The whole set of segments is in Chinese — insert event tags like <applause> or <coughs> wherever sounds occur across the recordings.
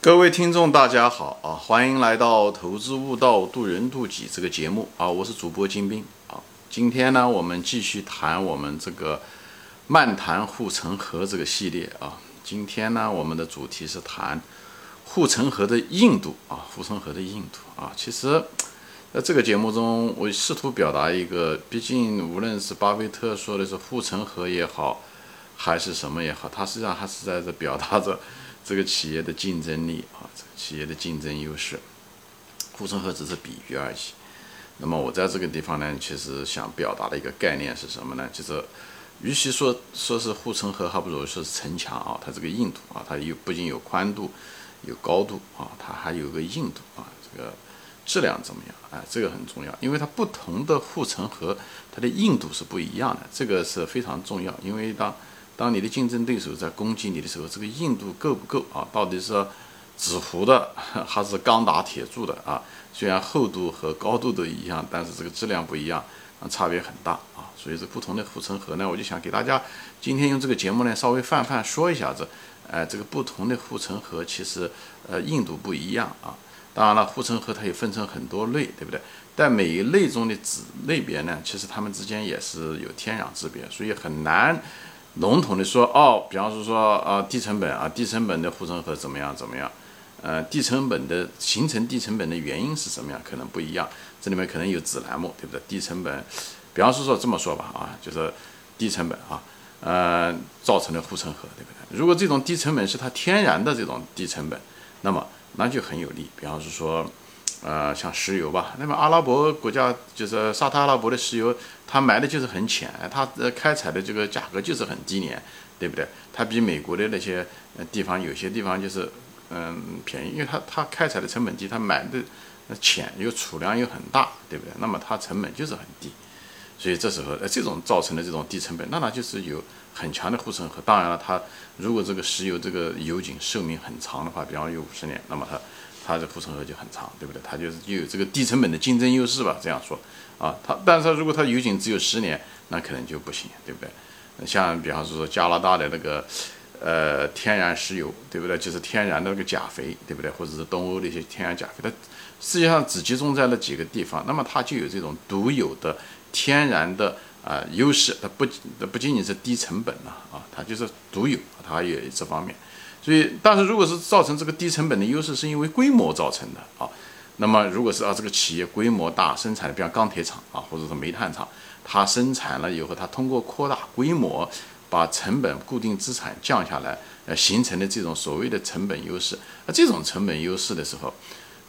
各位听众，大家好啊！欢迎来到《投资悟道，渡人渡己》这个节目啊！我是主播金兵啊。今天呢，我们继续谈我们这个漫谈护城河这个系列啊。今天呢，我们的主题是谈护城河的硬度啊，护城河的硬度啊。其实，在这个节目中，我试图表达一个，毕竟无论是巴菲特说的是护城河也好，还是什么也好，他实际上还是在这表达着。这个企业的竞争力啊，这个企业的竞争优势，护城河只是比喻而已。那么我在这个地方呢，其实想表达的一个概念是什么呢？就是，与其说说是护城河，还不如说是城墙啊。它这个硬度啊，它有不仅有宽度，有高度啊，它还有个硬度啊，这个质量怎么样？哎，这个很重要，因为它不同的护城河，它的硬度是不一样的，这个是非常重要，因为当当你的竞争对手在攻击你的时候，这个硬度够不够啊？到底是纸糊的 <laughs> 还是钢打铁铸的啊？虽然厚度和高度都一样，但是这个质量不一样，啊，差别很大啊。所以这不同的护城河呢，我就想给大家今天用这个节目呢，稍微泛泛说一下子，哎，这个不同的护城河其实呃硬度不一样啊。当然了，护城河它也分成很多类，对不对？但每一类中的子类别呢，其实它们之间也是有天壤之别，所以很难。笼统的说，哦，比方说说啊，低成本啊，低成本的护城河怎么样怎么样？呃，低成本的形成低成本的原因是什么样？可能不一样，这里面可能有子栏目，对不对？低成本，比方说说这么说吧，啊，就是低成本啊，呃，造成的护城河，对不对？如果这种低成本是它天然的这种低成本，那么那就很有利。比方是说。呃，像石油吧，那么阿拉伯国家就是沙特阿拉伯的石油，它埋的就是很浅，它呃开采的这个价格就是很低廉，对不对？它比美国的那些地方有些地方就是嗯便宜，因为它它开采的成本低，它埋的浅又储量又很大，对不对？那么它成本就是很低，所以这时候呃这种造成的这种低成本，那它就是有很强的护城河。当然了，它如果这个石油这个油井寿命很长的话，比方有五十年，那么它。它的护城河就很长，对不对？它就是又有这个低成本的竞争优势吧？这样说啊，它但是它如果它油井只有十年，那可能就不行，对不对？像比方说加拿大的那个呃天然石油，对不对？就是天然的那个钾肥，对不对？或者是东欧的一些天然钾肥，它实际上只集中在那几个地方，那么它就有这种独有的天然的啊优势，它不它不仅仅是低成本了啊，它就是独有，它也有这方面。所以，但是如果是造成这个低成本的优势，是因为规模造成的啊。那么，如果是啊，这个企业规模大，生产的，比方钢铁厂啊，或者是煤炭厂，它生产了以后，它通过扩大规模，把成本、固定资产降下来，呃，形成的这种所谓的成本优势。那这种成本优势的时候，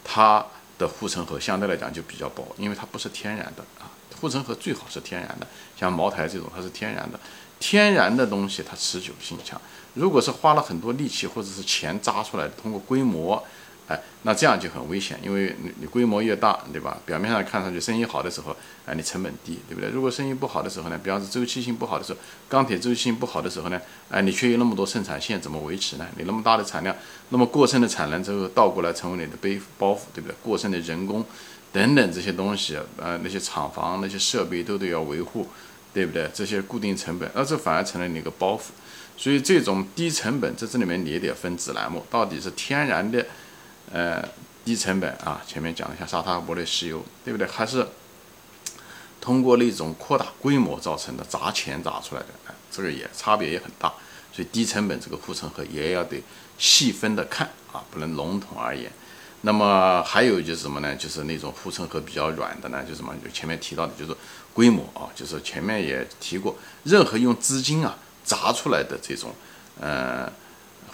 它的护城河相对来讲就比较薄，因为它不是天然的啊。护城河最好是天然的，像茅台这种，它是天然的。天然的东西它持久性强，如果是花了很多力气或者是钱砸出来，通过规模，哎，那这样就很危险，因为你你规模越大，对吧？表面上看上去生意好的时候，哎，你成本低，对不对？如果生意不好的时候呢，比方说周期性不好的时候，钢铁周期性不好的时候呢，哎，你却有那么多生产线，怎么维持呢？你那么大的产量，那么过剩的产能之后倒过来成为你的背包袱，对不对？过剩的人工等等这些东西，呃，那些厂房那些设备都得要维护。对不对？这些固定成本，那这反而成了你一个包袱。所以这种低成本，在这里面你也得分子栏目，到底是天然的，呃，低成本啊，前面讲了像沙特阿拉伯的石油，对不对？还是通过那种扩大规模造成的砸钱砸出来的？哎，这个也差别也很大。所以低成本这个护城河也要得细分的看啊，不能笼统而言。那么还有就是什么呢？就是那种护城河比较软的呢，就什么？就前面提到的，就是规模啊，就是前面也提过，任何用资金啊砸出来的这种呃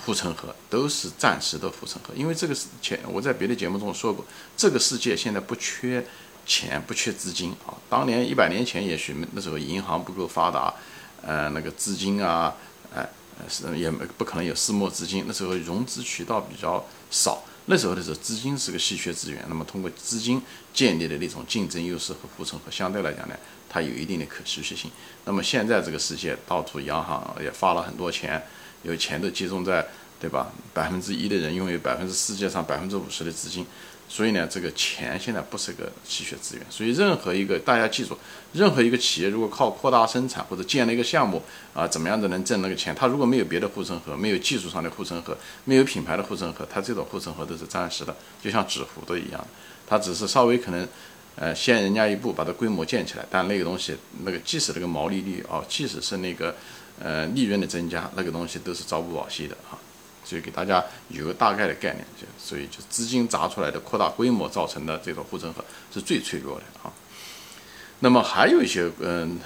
护城河，都是暂时的护城河。因为这个是前我在别的节目中说过，这个世界现在不缺钱，不缺资金啊。当年一百年前也许那时候银行不够发达，呃，那个资金啊，哎，是也不可能有私募资金，那时候融资渠道比较少。那时候的时候，资金是个稀缺资源，那么通过资金建立的那种竞争优势和护城河，相对来讲呢，它有一定的可持续性。那么现在这个世界，到处央行也发了很多钱，有钱都集中在对吧？百分之一的人拥有百分之世界上百分之五十的资金。所以呢，这个钱现在不是个稀缺资源。所以任何一个大家记住，任何一个企业如果靠扩大生产或者建了一个项目啊，怎么样子能挣那个钱？他如果没有别的护城河，没有技术上的护城河，没有品牌的护城河，他这种护城河都是暂时的，就像纸糊的一样，它只是稍微可能，呃，先人家一步把它规模建起来，但那个东西，那个即使那个毛利率啊，即使是那个呃利润的增加，那个东西都是朝不保夕的啊。所以给大家有个大概的概念，就所以就资金砸出来的扩大规模造成的这种护城河是最脆弱的啊。那么还有一些嗯，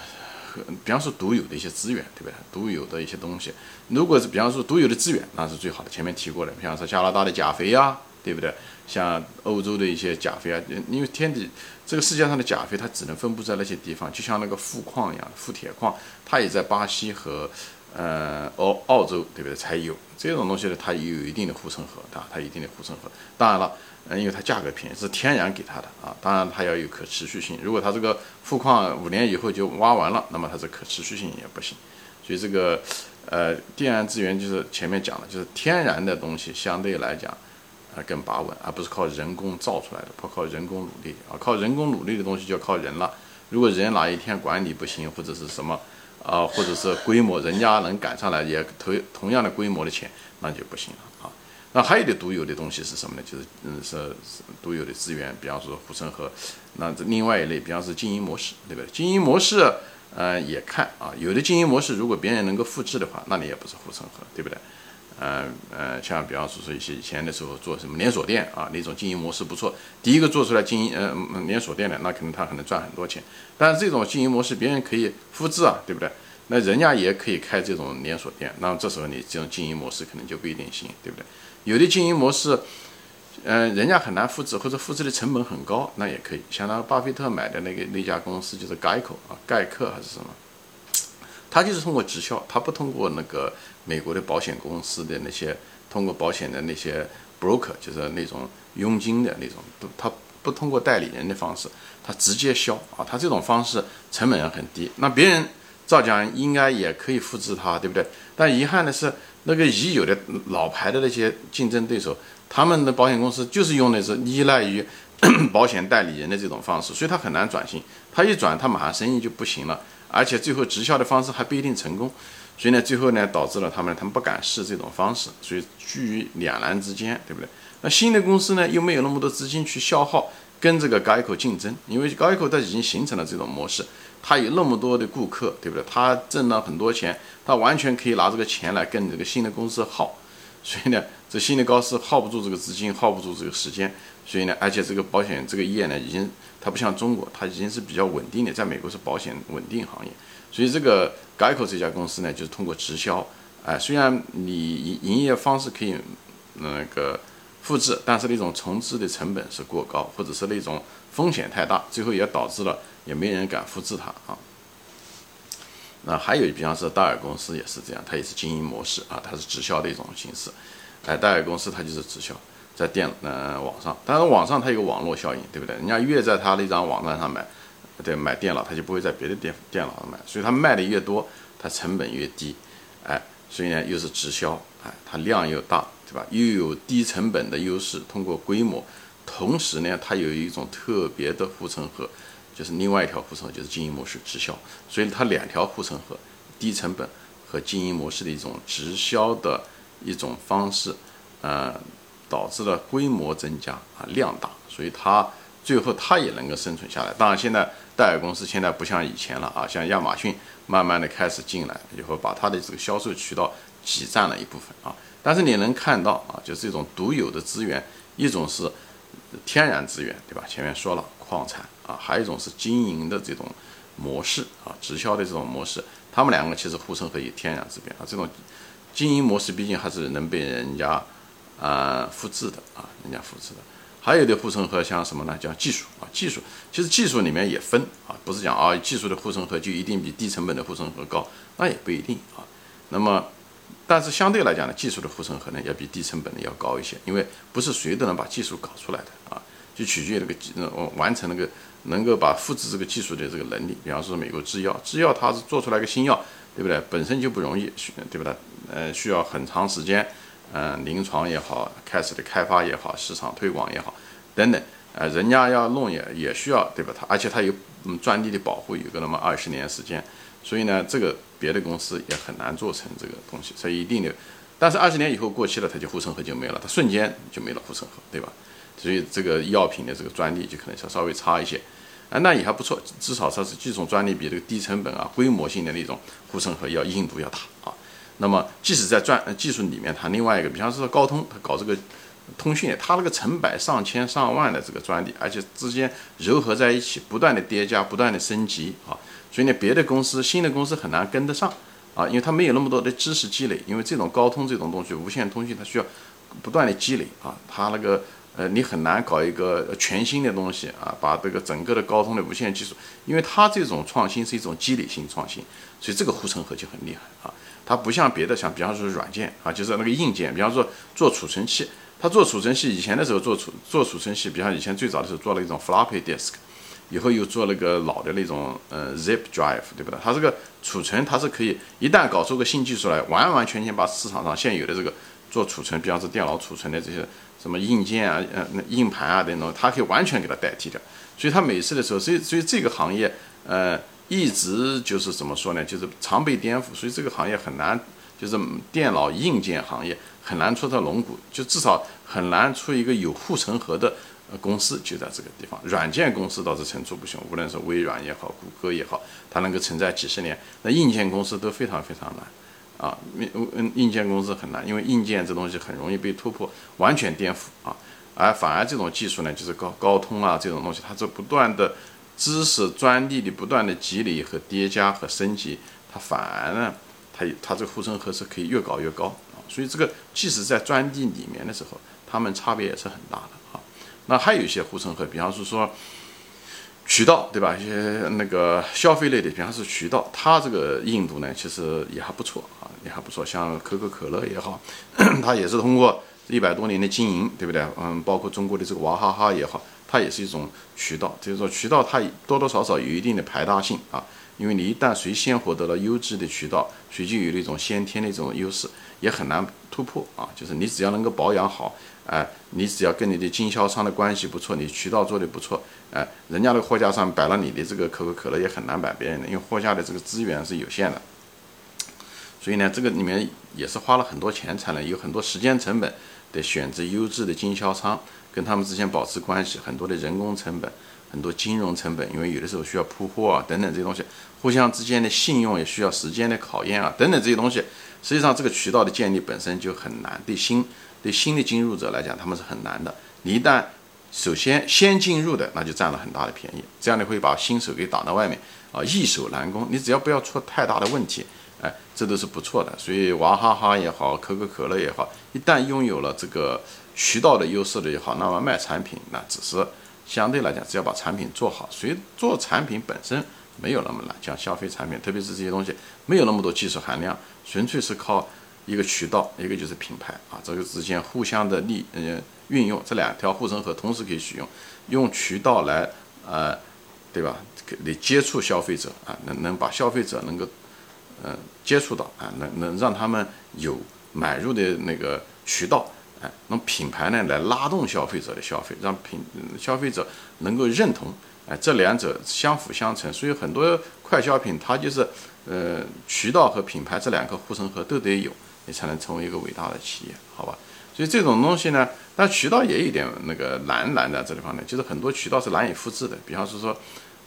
比方说独有的一些资源，对不对？独有的一些东西，如果是比方说独有的资源，那是最好的。前面提过的，比方说加拿大的钾肥呀，对不对？像欧洲的一些钾肥啊，因为天地这个世界上的钾肥它只能分布在那些地方，就像那个富矿一样，富铁矿，它也在巴西和。呃，澳澳洲对不对？才有这种东西呢，它也有一定的护城河，啊，它一定的护城河。当然了，嗯，因为它价格便宜，是天然给它的啊。当然，它要有可持续性。如果它这个富矿五年以后就挖完了，那么它这可持续性也不行。所以这个，呃，天然资源就是前面讲的，就是天然的东西相对来讲啊更把稳，而不是靠人工造出来的，不靠人工努力啊。靠人工努力的东西就要靠人了。如果人哪一天管理不行，或者是什么？啊，或者是规模，人家能赶上来也投同样的规模的钱，那就不行了啊。那还有的独有的东西是什么呢？就是嗯，是独有的资源，比方说护城河。那这另外一类，比方是经营模式，对不对？经营模式，呃，也看啊。有的经营模式，如果别人能够复制的话，那你也不是护城河，对不对？嗯呃，像比方说说一些以前的时候做什么连锁店啊，那种经营模式不错。第一个做出来经营呃连锁店的，那可能他可能赚很多钱。但是这种经营模式别人可以复制啊，对不对？那人家也可以开这种连锁店，那么这时候你这种经营模式可能就不一定行，对不对？有的经营模式，嗯，人家很难复制，或者复制的成本很高，那也可以。像那巴菲特买的那个那家公司就是 Geico 啊，盖克还是什么？他就是通过直销，他不通过那个美国的保险公司的那些通过保险的那些 broker，就是那种佣金的那种，不，他不通过代理人的方式，他直接销啊，他这种方式成本很低。那别人照讲应该也可以复制它，对不对？但遗憾的是，那个已有的老牌的那些竞争对手，他们的保险公司就是用的是依赖于 <coughs> 保险代理人的这种方式，所以他很难转型。他一转，他马上生意就不行了。而且最后直销的方式还不一定成功，所以呢，最后呢导致了他们他们不敢试这种方式，所以居于两难之间，对不对？那新的公司呢又没有那么多资金去消耗跟这个高一口竞争，因为高一口它已经形成了这种模式，它有那么多的顾客，对不对？它挣了很多钱，它完全可以拿这个钱来跟这个新的公司耗，所以呢，这新的公司耗不住这个资金，耗不住这个时间，所以呢，而且这个保险这个业呢已经。它不像中国，它已经是比较稳定的，在美国是保险稳定行业，所以这个改口这家公司呢，就是通过直销，哎，虽然你营营业方式可以那个复制，但是那种重置的成本是过高，或者是那种风险太大，最后也导致了也没人敢复制它啊。那还有，比方说戴尔公司也是这样，它也是经营模式啊，它是直销的一种形式，哎，戴尔公司它就是直销。在电呃网上，但是网上它有个网络效应，对不对？人家越在他那张网站上买，对买电脑，他就不会在别的电电脑上买，所以他卖的越多，它成本越低，哎，所以呢又是直销，哎，它量又大，对吧？又有低成本的优势，通过规模，同时呢它有一种特别的护城河，就是另外一条护城河就是经营模式直销，所以它两条护城河，低成本和经营模式的一种直销的一种方式，呃。导致了规模增加啊，量大，所以它最后它也能够生存下来。当然，现在戴尔公司现在不像以前了啊，像亚马逊慢慢的开始进来以后，把它的这个销售渠道挤占了一部分啊。但是你能看到啊，就是这种独有的资源，一种是天然资源，对吧？前面说了矿产啊，还有一种是经营的这种模式啊，直销的这种模式，他们两个其实护城河有天然资源啊。这种经营模式毕竟还是能被人家。啊，复制的啊，人家复制的，还有的护城河像什么呢？叫技术啊，技术其实技术里面也分啊，不是讲啊，技术的护城河就一定比低成本的护城河高，那也不一定啊。那么，但是相对来讲呢，技术的护城河呢要比低成本的要高一些，因为不是谁都能把技术搞出来的啊，就取决于那个技完成那个能够把复制这个技术的这个能力。比方说美国制药，制药它是做出来个新药，对不对？本身就不容易，对不对？呃，需要很长时间。嗯，临床也好，开始的开发也好，市场推广也好，等等，呃，人家要弄也也需要，对吧？他而且他有嗯专利的保护，有个那么二十年时间，所以呢，这个别的公司也很难做成这个东西，所以一定的。但是二十年以后过期了，它就护城河就没了，它瞬间就没了护城河，对吧？所以这个药品的这个专利就可能稍稍微差一些，啊，那也还不错，至少它是这种专利比这个低成本啊、规模性的那种护城河要硬度要大啊。那么，即使在专技术里面，它另外一个，比方说高通，它搞这个通讯，它那个成百上千上万的这个专利，而且之间糅合在一起，不断的叠加，不断的升级啊，所以呢，别的公司、新的公司很难跟得上啊，因为它没有那么多的知识积累，因为这种高通这种东西，无线通讯它需要不断的积累啊，它那个呃，你很难搞一个全新的东西啊，把这个整个的高通的无线技术，因为它这种创新是一种积累性创新，所以这个护城河就很厉害啊。它不像别的，像比方说软件啊，就是那个硬件，比方说做储存器，它做储存器以前的时候做储做储存器，比方以前最早的时候做了一种 floppy disk，以后又做了个老的那种呃 zip drive，对不对？它这个储存它是可以一旦搞出个新技术来，完完全全把市场上现有的这个做储存，比方说电脑储存的这些什么硬件啊、呃硬盘啊等等，它可以完全给它代替掉。所以它每次的时候，所以所以这个行业呃。一直就是怎么说呢？就是常被颠覆，所以这个行业很难，就是电脑硬件行业很难出到龙骨，就至少很难出一个有护城河的呃公司，就在这个地方。软件公司倒是层出不穷，无论是微软也好，谷歌也好，它能够存在几十年。那硬件公司都非常非常难啊，硬硬件公司很难，因为硬件这东西很容易被突破，完全颠覆啊。而反而这种技术呢，就是高高通啊这种东西，它是不断的。知识专利的不断的积累和叠加和升级，它反而呢，它它这个护城河是可以越搞越高啊。所以这个即使在专利里面的时候，它们差别也是很大的啊。那还有一些护城河，比方是说渠道，对吧？一些那个消费类的，比方是渠道，它这个硬度呢，其实也还不错啊，也还不错。像可口可乐也好，<clears throat> 它也是通过一百多年的经营，对不对？嗯，包括中国的这个娃哈哈也好。它也是一种渠道，就是说渠道它多多少少有一定的排他性啊，因为你一旦谁先获得了优质的渠道，谁就有那种先天的一种优势，也很难突破啊。就是你只要能够保养好，哎，你只要跟你的经销商的关系不错，你渠道做的不错，哎，人家的货架上摆了你的这个可口可乐也很难摆别人的，因为货架的这个资源是有限的。所以呢，这个里面也是花了很多钱才能有很多时间成本的选择优质的经销商。跟他们之间保持关系，很多的人工成本，很多金融成本，因为有的时候需要铺货啊，等等这些东西，互相之间的信用也需要时间的考验啊，等等这些东西，实际上这个渠道的建立本身就很难，对新对新的进入者来讲，他们是很难的。你一旦首先先进入的，那就占了很大的便宜，这样你会把新手给挡到外面啊，易守难攻。你只要不要出太大的问题，哎，这都是不错的。所以娃哈哈也好，可口可乐也好，一旦拥有了这个。渠道的优势的也好，那么卖产品那只是相对来讲，只要把产品做好，所以做产品本身没有那么难。像消费产品，特别是这些东西没有那么多技术含量，纯粹是靠一个渠道，一个就是品牌啊，这个之间互相的利呃运用，这两条护城河同时可以使用，用渠道来呃对吧？你接触消费者啊，能能把消费者能够嗯接触到啊，能能让他们有买入的那个渠道。哎，那品牌呢来拉动消费者的消费，让品消费者能够认同，哎，这两者相辅相成。所以很多快消品它就是，呃，渠道和品牌这两个护城河都得有，你才能成为一个伟大的企业，好吧？所以这种东西呢，但渠道也有点那个难难在这地方呢，就是很多渠道是难以复制的。比方说说，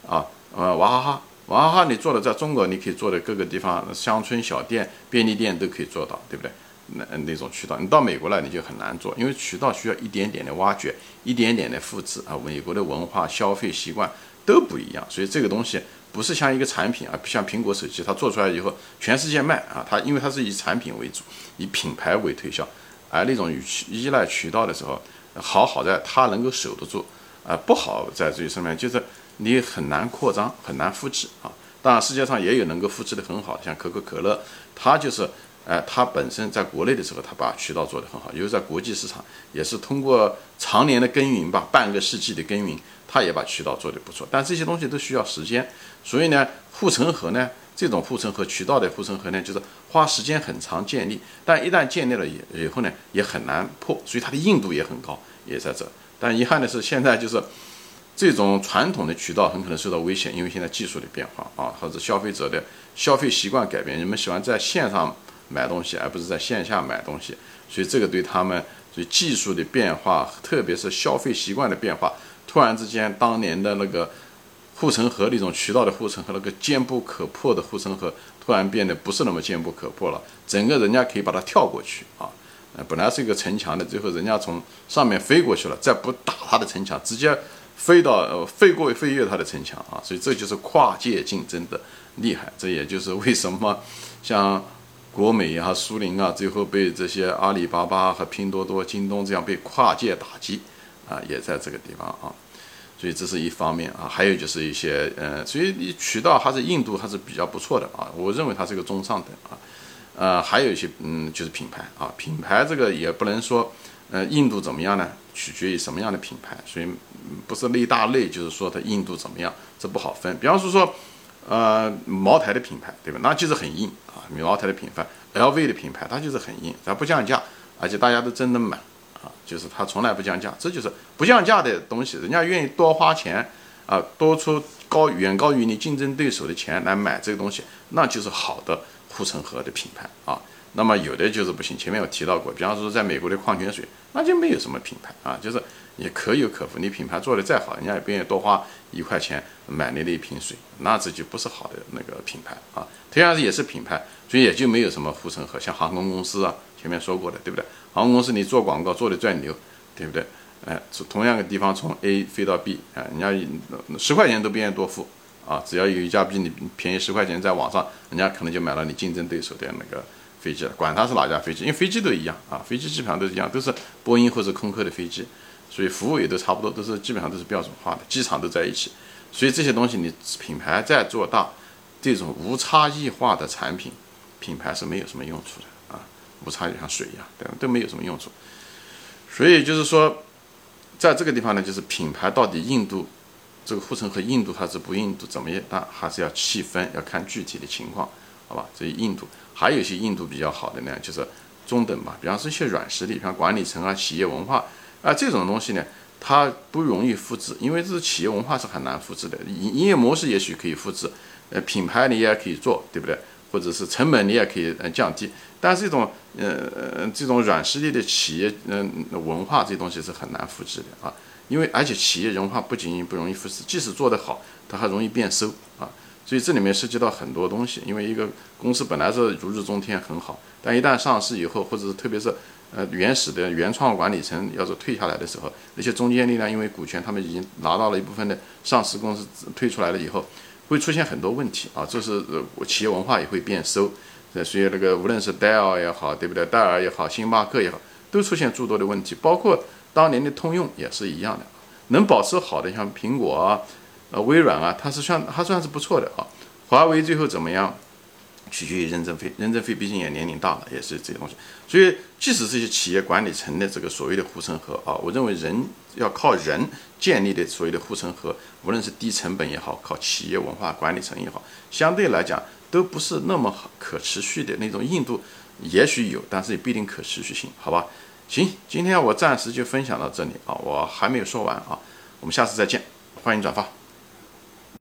啊，呃，娃哈哈，娃哈哈你做的在中国你可以做的各个地方乡村小店、便利店都可以做到，对不对？那那种渠道，你到美国来你就很难做，因为渠道需要一点点的挖掘，一点点的复制啊。美国的文化、消费习惯都不一样，所以这个东西不是像一个产品啊，像苹果手机，它做出来以后全世界卖啊，它因为它是以产品为主，以品牌为推销，而那种与依赖渠道的时候，好好在它能够守得住啊，不好在这上面就是你很难扩张，很难复制啊。当然世界上也有能够复制的很好，像可口可乐，它就是。哎，它本身在国内的时候，它把渠道做得很好，因为在国际市场也是通过常年的耕耘吧，半个世纪的耕耘，它也把渠道做得不错。但这些东西都需要时间，所以呢，护城河呢，这种护城河渠道的护城河呢，就是花时间很长建立，但一旦建立了以以后呢，也很难破，所以它的硬度也很高，也在这。但遗憾的是，现在就是这种传统的渠道很可能受到危险，因为现在技术的变化啊，或者消费者的消费习惯改变，人们喜欢在线上买东西，而不是在线下买东西，所以这个对他们，所以技术的变化，特别是消费习惯的变化，突然之间，当年的那个。护城河那种渠道的护城河，那个坚不可破的护城河，突然变得不是那么坚不可破了。整个人家可以把它跳过去啊，呃，本来是一个城墙的，最后人家从上面飞过去了，再不打他的城墙，直接飞到呃飞过飞越他的城墙啊。所以这就是跨界竞争的厉害。这也就是为什么像国美啊、苏宁啊，最后被这些阿里巴巴和拼多多、京东这样被跨界打击啊，也在这个地方啊。所以这是一方面啊，还有就是一些呃，所以你渠道还是印度还是比较不错的啊，我认为它是个中上等啊，呃，还有一些嗯，就是品牌啊，品牌这个也不能说呃印度怎么样呢，取决于什么样的品牌，所以不是类大类，就是说它印度怎么样，这不好分。比方说说呃茅台的品牌对吧，那就是很硬啊，茅台的品牌，LV 的品牌它就是很硬，它不降价，而且大家都真的买。啊，就是它从来不降价，这就是不降价的东西，人家愿意多花钱啊，多出高远高于你竞争对手的钱来买这个东西，那就是好的护城河的品牌啊。那么有的就是不行，前面有提到过，比方说在美国的矿泉水，那就没有什么品牌啊，就是也可有可无，你品牌做的再好，人家也不愿意多花一块钱买你的一瓶水，那这就不是好的那个品牌啊。同样是也是品牌，所以也就没有什么护城河，像航空公司啊。前面说过的，对不对？航空公司你做广告做的再牛，对不对？哎，从同样的地方从 A 飞到 B，啊，人家十块钱都不愿意多付啊，只要有一家比你便宜十块钱，在网上，人家可能就买了你竞争对手的那个飞机，管他是哪家飞机，因为飞机都一样啊，飞机基本上都是一样，都是波音或者空客的飞机，所以服务也都差不多，都是基本上都是标准化的，机场都在一起，所以这些东西你品牌再做大，这种无差异化的产品，品牌是没有什么用处的啊。无差异像水一样，对？都没有什么用处。所以就是说，在这个地方呢，就是品牌到底硬度，这个护城河硬度还是不硬度怎么样？那还是要细分，要看具体的情况，好吧？这些硬度，还有一些硬度比较好的呢，就是中等吧。比方说一些软实力，像管理层啊、企业文化啊这种东西呢，它不容易复制，因为这是企业文化是很难复制的。营营业模式也许可以复制，呃，品牌你也可以做，对不对？或者是成本你也可以呃降低，但是这种呃这种软实力的企业嗯文化这东西是很难复制的啊，因为而且企业文化不仅仅不容易复制，即使做得好，它还容易变馊啊，所以这里面涉及到很多东西。因为一个公司本来是如日中天很好，但一旦上市以后，或者是特别是呃原始的原创管理层要是退下来的时候，那些中间力量因为股权他们已经拿到了一部分的上市公司退出来了以后。会出现很多问题啊，这是呃企业文化也会变馊，所以那个无论是戴尔也好，对不对？戴尔也好，星巴克也好，都出现诸多的问题，包括当年的通用也是一样的。能保持好的像苹果啊、呃微软啊，它是算它算是不错的啊。华为最后怎么样？取决于任正非，任正非毕竟也年龄大了，也是这些东西。所以，即使这些企业管理层的这个所谓的护城河啊，我认为人要靠人建立的所谓的护城河，无论是低成本也好，靠企业文化管理层也好，相对来讲都不是那么可持续的那种硬度，也许有，但是也不一定可持续性，好吧？行，今天我暂时就分享到这里啊，我还没有说完啊，我们下次再见，欢迎转发。